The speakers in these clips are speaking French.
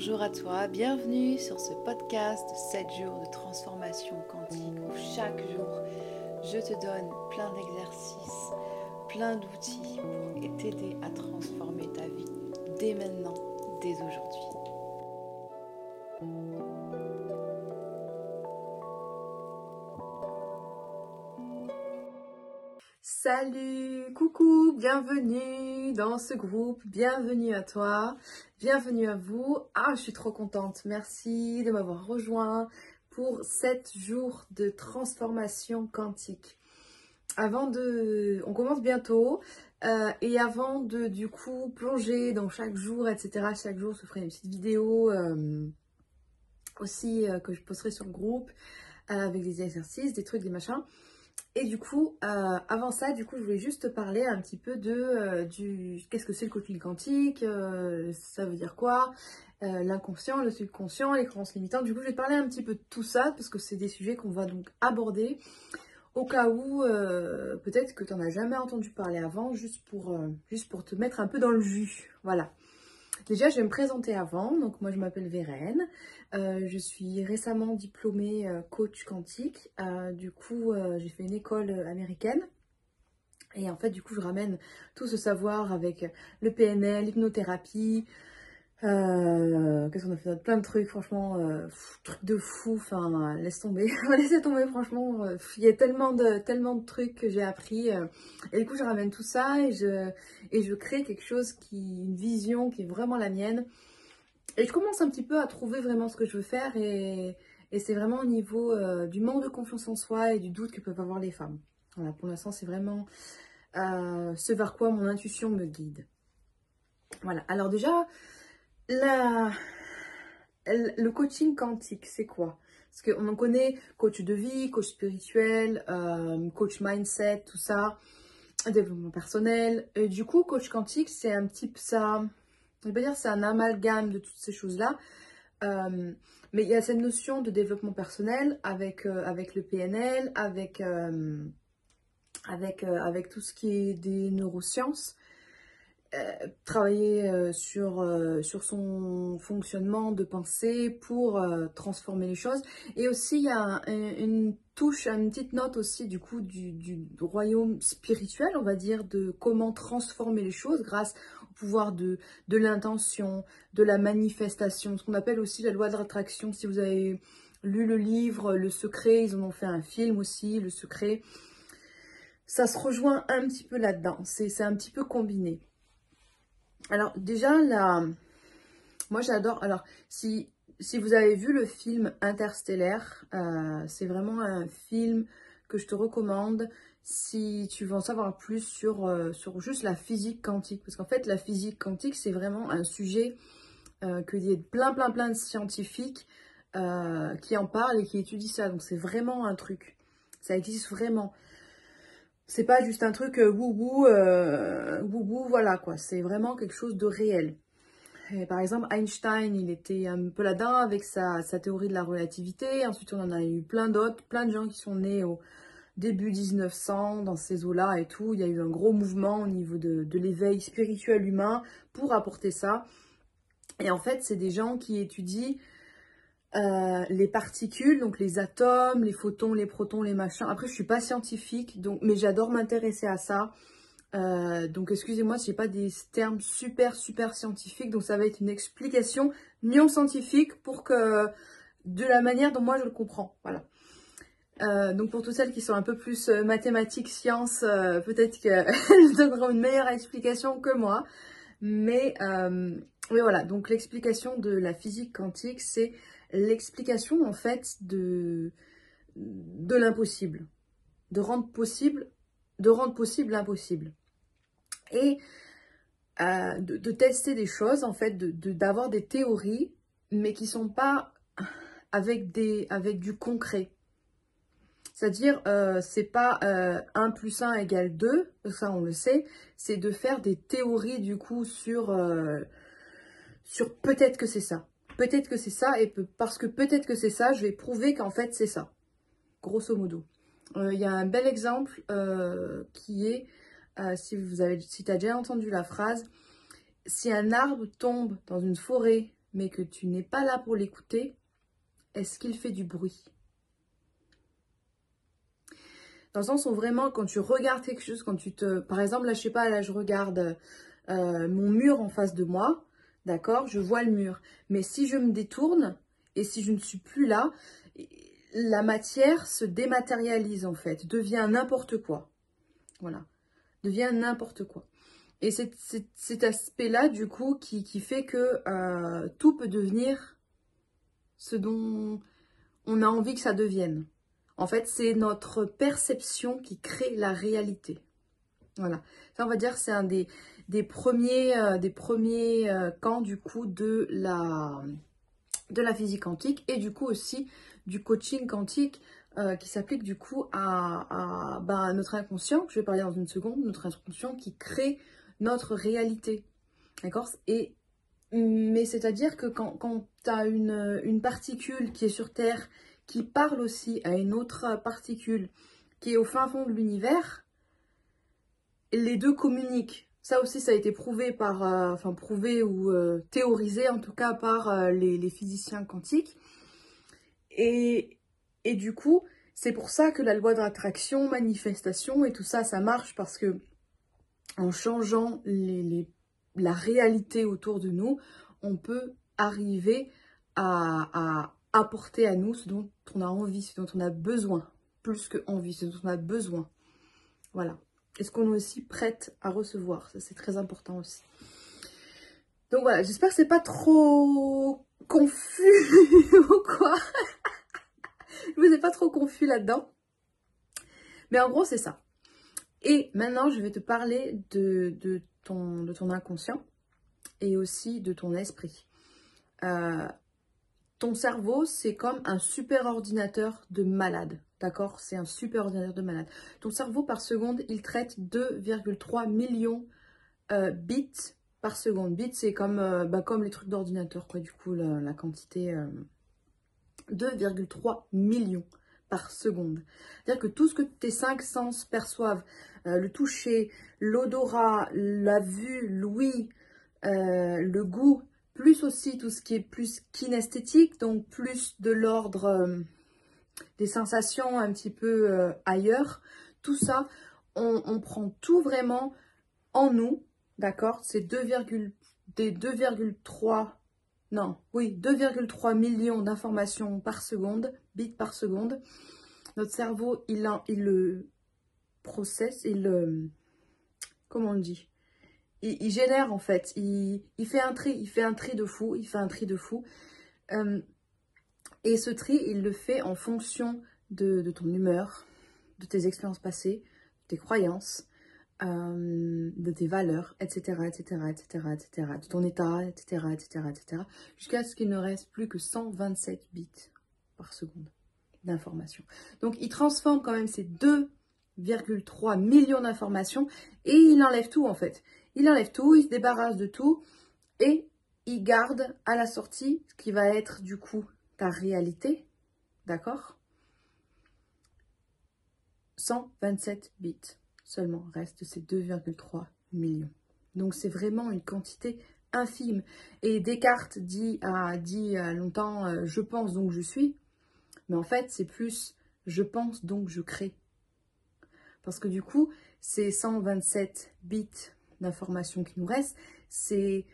bonjour à toi, bienvenue sur ce podcast 7 jours de transformation quantique où chaque jour je te donne plein d'exercices, plein d'outils pour t'aider à transformer ta vie dès maintenant, dès aujourd'hui. Salut, coucou, bienvenue dans ce groupe, bienvenue à toi, bienvenue à vous. Ah, je suis trop contente, merci de m'avoir rejoint pour 7 jours de transformation quantique. Avant de... On commence bientôt euh, et avant de du coup plonger dans chaque jour, etc. Chaque jour, je ferai une petite vidéo euh, aussi euh, que je posterai sur le groupe avec des exercices, des trucs, des machins. Et du coup, euh, avant ça, du coup, je voulais juste te parler un petit peu de euh, du qu'est-ce que c'est le coaching quantique, euh, ça veut dire quoi, l'inconscient, le subconscient, les croyances limitantes. Du coup, je vais te parler un petit peu de tout ça parce que c'est des sujets qu'on va donc aborder au cas où peut-être que tu n'en as jamais entendu parler avant, juste pour juste pour te mettre un peu dans le jus. Voilà. Déjà, je vais me présenter avant. Donc, moi, je m'appelle Vérène. Euh, je suis récemment diplômée euh, coach quantique. Euh, du coup, j'ai fait une école américaine. Et en fait, du coup, je ramène tout ce savoir avec le PNL, l'hypnothérapie, euh, Qu'est-ce qu'on a fait Plein de trucs, franchement, euh, trucs de fou. Enfin, laisse tomber, laissez tomber, franchement. Euh, il y a tellement de, tellement de trucs que j'ai appris. Et du coup, je ramène tout ça et je, et je crée quelque chose qui, une vision qui est vraiment la mienne. Et je commence un petit peu à trouver vraiment ce que je veux faire et, et c'est vraiment au niveau du manque de confiance en soi et du doute que peuvent avoir les femmes. Voilà, pour l'instant, c'est vraiment ce vers quoi mon intuition me guide. Voilà, alors déjà, le coaching quantique, c'est quoi? Parce qu'on en connaît coach de vie, coach spirituel, euh, coach mindset, tout ça, développement personnel. Et du coup, coach quantique, c'est un petit ça, je vais dire c'est un amalgame de toutes ces choses-là. Euh, mais il y a cette notion de développement personnel avec, euh, avec le PNL, avec, avec, avec tout ce qui est des neurosciences. Euh, travailler euh, sur, euh, sur son fonctionnement de pensée pour transformer les choses. Et aussi, il y a une touche, une petite note aussi du coup du, du, royaume spirituel, on va dire, de comment transformer les choses grâce au pouvoir de, de l'intention, de la manifestation, ce qu'on appelle aussi la loi de l'attraction. Si vous avez lu le livre Le Secret, ils en ont fait un film aussi, Le Secret. Ça se rejoint un petit peu là-dedans, c'est un petit peu combiné. Alors déjà, moi j'adore. Alors, si, si vous avez vu le film Interstellaire, euh, c'est vraiment un film que je te recommande si tu veux en savoir plus sur, euh, sur juste la physique quantique. Parce qu'en fait, la physique quantique, c'est vraiment un sujet euh, que y a plein, plein, plein de scientifiques qui en parlent et qui étudient ça. Donc c'est vraiment un truc. Ça existe vraiment c'est pas juste un truc euh, wou euh, voilà quoi. C'est vraiment quelque chose de réel. par exemple, Einstein, il était un peu là-dedans avec sa, théorie de la relativité. Ensuite, on en a eu plein d'autres, plein de gens qui sont nés au début 1900 dans ces eaux-là et tout. Il y a eu un gros mouvement au niveau de l'éveil spirituel humain pour apporter ça. Et en fait, c'est des gens qui étudient euh, les particules, donc les atomes, les photons, les protons, les machins. Après, je suis pas scientifique, mais j'adore m'intéresser à ça. Euh, donc, excusez-moi si j'ai pas des termes super, super scientifiques. Donc, ça va être une explication non scientifique pour que, de la manière dont moi je le comprends. Voilà. Euh, donc, pour toutes celles qui sont un peu plus mathématiques, sciences, peut-être qu'elles donneront une meilleure explication que moi. Mais, mais voilà. Donc, l'explication de la physique quantique, c'est l'explication en fait de, l'impossible, de rendre possible, de rendre possible l'impossible. Et euh, de, tester des choses, en fait, d'avoir de, des théories, mais qui sont pas avec, du concret. C'est-à-dire, euh, c'est pas euh, 1 plus 1 égale 2, ça on le sait, c'est de faire des théories du coup sur, euh, sur peut-être que c'est ça peut-être que c'est ça, et parce que peut-être que c'est ça, je vais prouver qu'en fait c'est ça, grosso modo. Euh, il y a un bel exemple euh, qui est, euh, si vous avez, si as déjà entendu la phrase, si un arbre tombe dans une forêt mais que tu n'es pas là pour l'écouter, est-ce qu'il fait du bruit? Dans le sens où vraiment, quand tu regardes quelque chose, quand tu te... Par exemple, là, je sais pas, là, je regarde mon mur en face de moi, d'accord? Je vois le mur. Mais si je me détourne, et si je ne suis plus là, la matière se dématérialise en fait, devient n'importe quoi. Voilà, devient n'importe quoi. Et c'est cet aspect-là, du coup, qui, fait que euh, tout peut devenir ce dont on a envie que ça devienne. En fait, c'est notre perception qui crée la réalité. Voilà. Ça, on va dire, c'est un des, premiers, euh, euh, camps, du coup, de la, physique quantique et du coup aussi du coaching quantique euh, qui s'applique du coup à, bah, notre inconscient, que je vais parler dans une seconde, notre inconscient qui crée notre réalité. D'accord? Et mais c'est-à-dire que quand, quand tu as une, une, particule qui est sur Terre, qui parle aussi à une autre particule qui est au fin fond de l'univers, les deux communiquent. Ça aussi, ça a été prouvé par, euh, enfin prouvé ou euh, théorisé en tout cas par les, les, physiciens quantiques. Et, du coup, c'est pour ça que la loi de l'attraction, manifestation et tout ça, ça marche parce que en changeant la réalité autour de nous, on peut arriver à, apporter à nous ce dont on a envie, ce dont on a besoin, plus que envie, ce dont on a besoin. Voilà. Est-ce qu'on est aussi prête à recevoir? Ça, c'est très important aussi. Donc voilà, j'espère que c'est pas trop confus ou quoi. Je vous ai pas trop confus là-dedans. Mais en gros, c'est ça. Et maintenant, je vais te parler de, ton, de ton inconscient et aussi de ton esprit. Euh, ton cerveau, c'est comme un super ordinateur de malade. D'accord C'est un super ordinateur de malade. Ton cerveau, par seconde, il traite 2,3 millions euh, bits par seconde. Bits, c'est comme, euh, bah, comme les trucs d'ordinateur, quoi. Du coup, la, quantité 2,3 millions par seconde. C'est-à-dire que tout ce que tes cinq sens perçoivent, euh, le toucher, l'odorat, la vue, l'ouïe, euh, le goût, plus aussi tout ce qui est plus kinesthétique, donc plus de l'ordre euh, des sensations un petit peu ailleurs, tout ça, on, prend tout vraiment en nous, d'accord? C'est des 2,3 non, oui, 2,3 millions d'informations par seconde, bits par seconde. Notre cerveau, il, il le processe, il le... Comment on dit? Il, génère en fait, il, fait un tri, il fait un tri de fou, il fait un tri de fou. Euh, et ce tri, il le fait en fonction de, ton humeur, de tes expériences passées, de tes croyances, euh, de tes valeurs, etc., etc., etc., etc., de ton état, etc., etc., etc., jusqu'à ce qu'il ne reste plus que 127 bits par seconde d'informations. Donc, il transforme quand même ces 2,3 millions d'informations et il enlève tout en fait. Il enlève tout, il se débarrasse de tout et il garde à la sortie ce qui va être du coup réalité, d'accord? 127 bits seulement reste ces 2,3 millions. Donc c'est vraiment une quantité infime. Et Descartes dit, a dit longtemps euh, je pense donc je suis, mais en fait c'est plus je pense donc je crée. Parce que du coup, ces 127 bits d'informations qui nous restent, c'est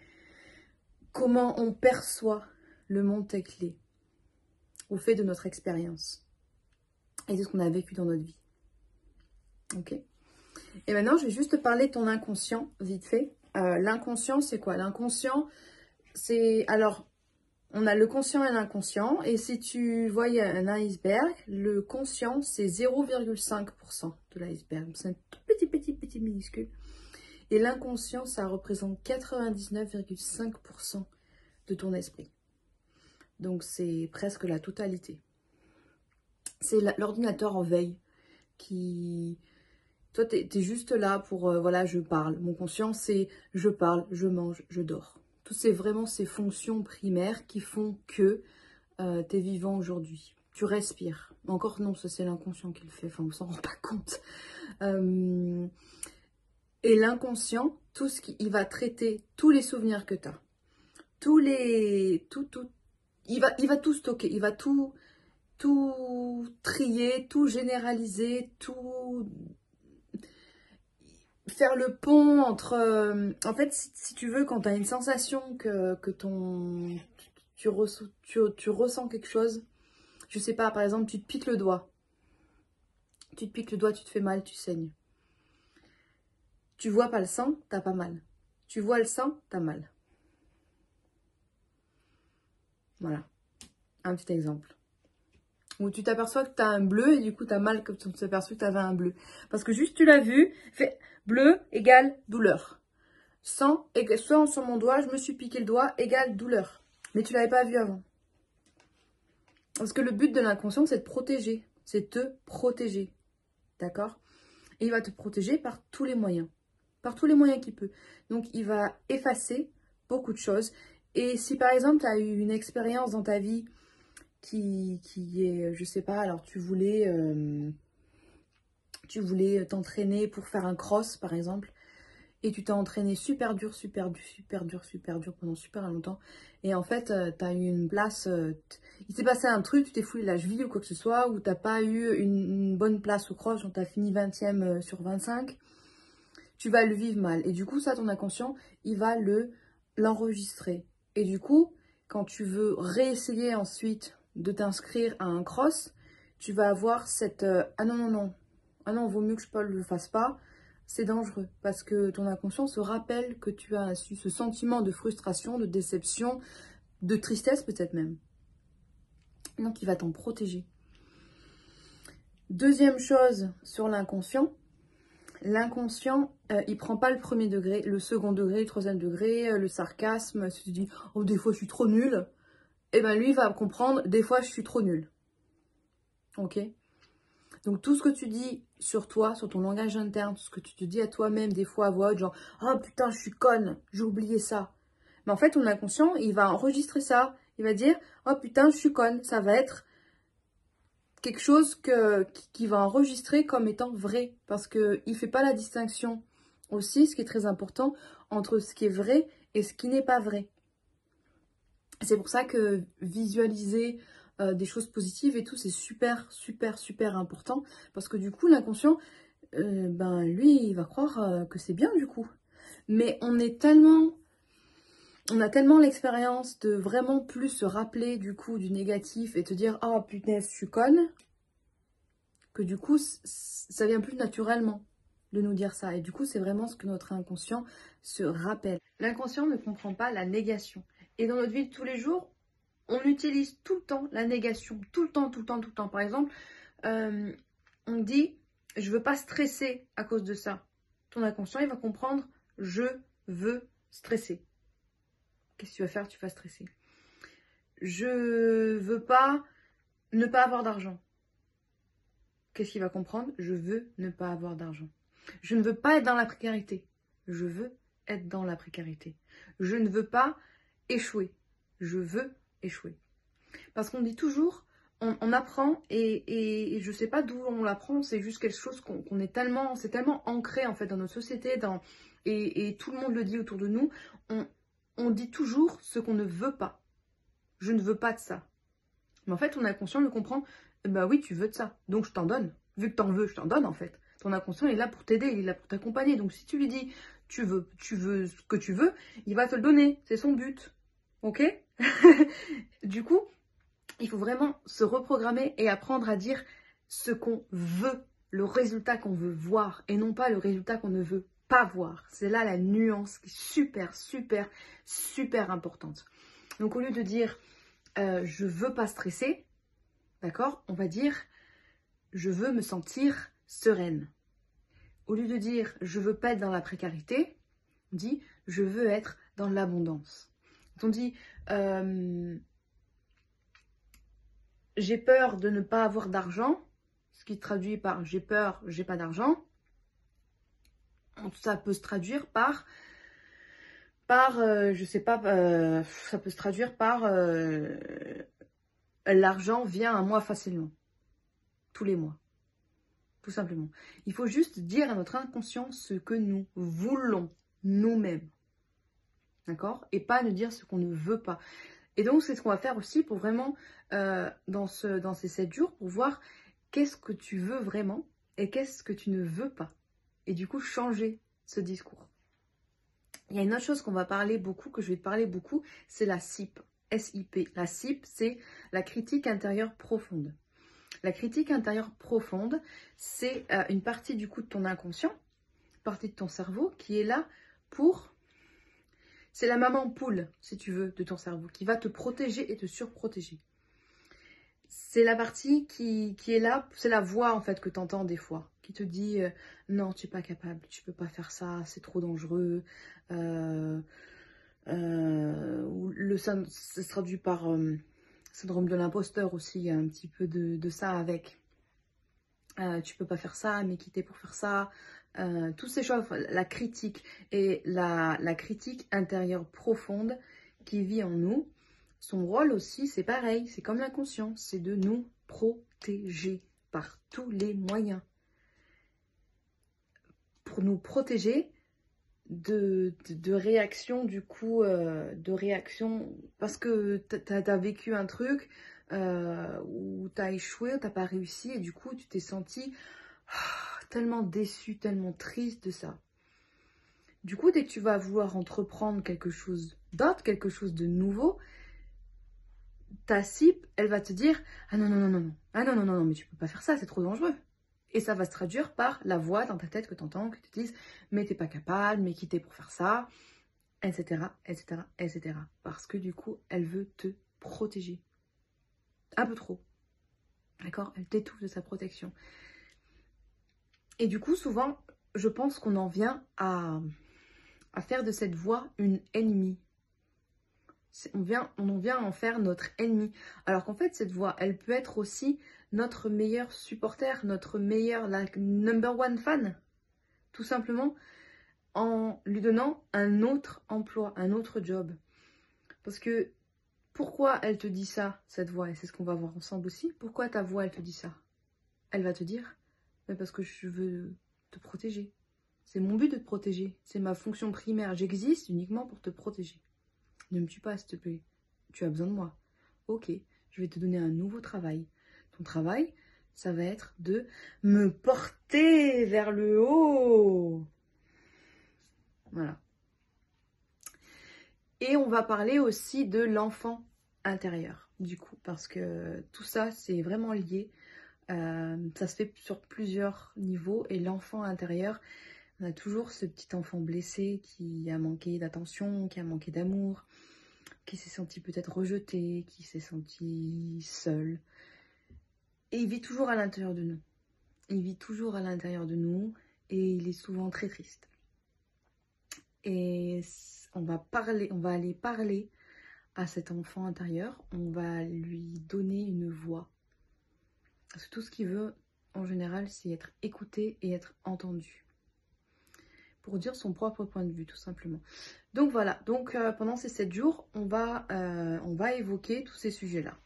comment on perçoit le monde qu'il au fait de notre expérience et de ce qu'on a vécu dans notre vie. Ok et maintenant, je vais juste te parler de ton inconscient, vite fait. Euh, l'inconscient, c'est quoi? L'inconscient, c'est... Alors, on a le conscient et l'inconscient. Et si tu voyais un iceberg, le conscient, c'est 0,5% de l'iceberg. C'est un tout petit, petit, petit minuscule. Et l'inconscient, ça représente 99,5% de ton esprit. Donc, c'est presque la totalité. C'est l'ordinateur en veille qui toi, tu es, juste là pour, euh, voilà, je parle. Mon conscient, c'est je parle, je mange, je dors. Tout c'est vraiment ces fonctions primaires qui font que euh, tu es vivant aujourd'hui. Tu respires. Encore non, ça c'est l'inconscient qui le fait. Enfin, on s'en rend pas compte. Euh, et l'inconscient, tout ce qui, il va traiter tous les souvenirs que tu as tous les... Tout, tout, il, va, tout stocker, il va tout, tout trier, tout généraliser, tout faire le pont entre... euh, en fait, si, tu veux, quand tu as une sensation que, ton... Tu, tu, tu ressens quelque chose, je sais pas, par exemple, tu te piques le doigt. Tu te piques le doigt, tu te fais mal, tu saignes. Tu vois pas le sang, t'as pas mal. Tu vois le sang, t'as mal. Voilà. Un petit exemple. Où tu t'aperçois que t'as un bleu et du coup t'as mal comme tu t'aperçois que t'avais un bleu. Parce que juste tu l'as vu, bleu égale douleur. Égale- sang sur mon doigt, je me suis piqué le doigt, égale douleur. Mais tu l'avais pas vu avant. Parce que le but de l'inconscient, c'est de protéger. C'est te protéger. D'accord? Et il va te protéger par tous les moyens. Par tous les moyens qu'il peut. Donc, il va effacer beaucoup de choses. Et si par exemple, tu as eu une expérience dans ta vie qui, qui est, je sais pas, alors tu voulais, euh, tu voulais t'entraîner pour faire un cross, par exemple, et tu t'es entraîné super dur, super dur, super dur, super dur pendant super longtemps, et en fait, tu as eu une place, euh, il s'est passé un truc, tu t'es foulé la cheville ou quoi que ce soit, ou t'as pas eu une, bonne place au cross, donc tu as fini 20e euh, sur 25, tu vas le vivre mal. Et du coup, ça, ton inconscient, il va le l'enregistrer. Et du coup, quand tu veux réessayer ensuite de t'inscrire à un cross, tu vas avoir cette euh, ah non non non ah non vaut mieux que je ne le fasse pas, c'est dangereux parce que ton inconscient se rappelle que tu as eu ce sentiment de frustration, de déception, de tristesse peut-être même. Donc il va t'en protéger. Deuxième chose sur l'inconscient, L'inconscient, euh, il prend pas le premier degré, le second degré, le troisième degré, euh, le sarcasme. Si tu dis, oh, des fois je suis trop nul, et ben lui il va comprendre, des fois je suis trop nul. Ok? Donc tout ce que tu dis sur toi, sur ton langage interne, tout ce que tu te dis à toi-même, des fois à voix haute, genre, oh putain, je suis conne, j'ai oublié ça. Mais en fait, ton inconscient, il va enregistrer ça. Il va dire, oh putain, je suis conne. Ça va être quelque chose que, qui, va enregistrer comme étant vrai. Parce qu'il ne fait pas la distinction aussi, ce qui est très important, entre ce qui est vrai et ce qui n'est pas vrai. C'est pour ça que visualiser euh, des choses positives et tout, c'est super, super, super important. Parce que du coup, l'inconscient, euh, ben lui, il va croire euh, que c'est bien du coup. Mais on est tellement on a tellement l'expérience de vraiment plus se rappeler du coup du négatif et te dire ah oh, putain je suis conne que du coup ça vient plus naturellement de nous dire ça. Et du coup c'est vraiment ce que notre inconscient se rappelle. L'inconscient ne comprend pas la négation. Et dans notre vie de tous les jours on utilise tout le temps la négation. Tout le temps tout le temps tout le temps. Par exemple euh, on dit je veux pas stresser à cause de ça ton inconscient il va comprendre je veux stresser Qu'est-ce que tu vas faire Tu vas stresser? Je veux pas ne pas avoir d'argent. Qu'est-ce qu'il va comprendre? Je veux ne pas avoir d'argent. Je ne veux pas être dans la précarité. Je veux être dans la précarité. Je ne veux pas échouer. Je veux échouer. Parce qu'on dit toujours, on, apprend et, et, et, je sais pas d'où on l'apprend, c'est juste quelque chose qu'on qu est tellement, c'est tellement ancré en fait dans notre société, dans, et, et tout le monde le dit autour de nous. On dit toujours ce qu'on ne veut pas. Je ne veux pas de ça. Mais en fait, ton inconscient le comprend. Bah oui, tu veux de ça. Donc je t'en donne. Vu que t'en veux, je t'en donne en fait. Ton inconscient est là pour t'aider, il est là pour t'accompagner. Donc si tu lui dis tu veux, tu veux ce que tu veux, il va te le donner. C'est son but. Ok? Du coup, il faut vraiment se reprogrammer et apprendre à dire ce qu'on veut, le résultat qu'on veut voir et non pas le résultat qu'on ne veut pas voir. C'est là la nuance qui est super, super, super importante. Donc au lieu de dire euh, je veux pas stresser, d'accord, on va dire je veux me sentir sereine. Au lieu de dire je veux pas être dans la précarité, on dit je veux être dans l'abondance. On dit euh, j'ai peur de ne pas avoir d'argent, ce qui traduit par j'ai peur, j'ai pas d'argent ça peut se traduire par par euh, sais pas euh, ça peut se traduire par euh, l'argent vient à moi facilement. Tous les mois. Tout simplement. Il faut juste dire à notre inconscient ce que nous voulons nous-mêmes. D'accord? Et pas nous dire ce qu'on ne veut pas. Et donc, c'est ce qu'on va faire aussi pour vraiment, dans, dans ces 7 jours, pour voir qu'est-ce que tu veux vraiment et qu'est-ce que tu ne veux pas. Et du coup, changer ce discours. Il y a une autre chose qu'on va parler beaucoup, que je vais te parler beaucoup, c'est la SIP. SIP. La SIP, c'est la critique intérieure profonde. La critique intérieure profonde, c'est euh, une partie du coup de ton inconscient, partie de ton cerveau qui est là pour... C'est la maman poule, si tu veux, de ton cerveau, qui va te protéger et te surprotéger. C'est la partie qui, est là, c'est la voix en fait que tu entends des fois, qui te dit euh, non, tu n'es pas capable, tu peux pas faire ça, c'est trop dangereux. Euh, le, ça, se traduit par syndrome de l'imposteur aussi, un petit peu de, ça avec. Euh, tu peux pas faire ça, mais quitter pour faire ça. Euh, toutes ces choses, la critique et la, critique intérieure profonde qui vit en nous, son rôle aussi, c'est pareil, c'est comme l'inconscient, c'est de nous protéger par tous les moyens. Pour nous protéger de, de, réaction du coup euh, de réaction parce que tu as, vécu un truc euh, où tu as échoué tu t'as pas réussi et du coup tu t'es senti ah, tellement déçu tellement triste de ça du coup dès que tu vas vouloir entreprendre quelque chose d'autre quelque chose de nouveau ta cible elle va te dire ah non non non non non ah non non non non mais tu peux pas faire ça c'est trop dangereux et ça va se traduire par la voix dans ta tête que tu entends, que tu te dises mais t'es pas capable, mais quitter pour faire ça, etc., etc., etc. Parce que du coup, elle veut te protéger. Un peu trop. D'accord? Elle t'étouffe de sa protection. Et du coup, souvent, je pense qu'on en vient à faire de cette voix une ennemie. On, vient, en faire notre ennemi. Alors qu'en fait, cette voix, elle peut être aussi notre meilleur supporter, notre meilleur, la number one fan, tout simplement en lui donnant un autre emploi, un autre job. Parce que pourquoi elle te dit ça, cette voix, et c'est ce qu'on va voir ensemble aussi, pourquoi ta voix, elle te dit ça? Elle va te dire, parce que je veux te protéger. C'est mon but de te protéger, c'est ma fonction primaire, j'existe uniquement pour te protéger. Ne me tue pas, s'il te plaît. Tu as besoin de moi. Ok, je vais te donner un nouveau travail, ton travail, ça va être de me porter vers le haut. Voilà. Et on va parler aussi de l'enfant intérieur, du coup, parce que tout ça, c'est vraiment lié. Euh, ça se fait sur plusieurs niveaux. Et l'enfant intérieur, on a toujours ce petit enfant blessé qui a manqué d'attention, qui a manqué d'amour, qui s'est senti peut-être rejeté, qui s'est senti seul, et il vit toujours à l'intérieur de nous. Il vit toujours à l'intérieur de nous et il est souvent très triste. Et on va parler, on va aller parler à cet enfant intérieur, on va lui donner une voix. Parce que tout ce qu'il veut, en général, c'est être écouté et être entendu. Pour dire son propre point de vue, tout simplement. Donc voilà, donc euh, pendant ces 7 jours, on va, euh, on va évoquer tous ces sujets-là.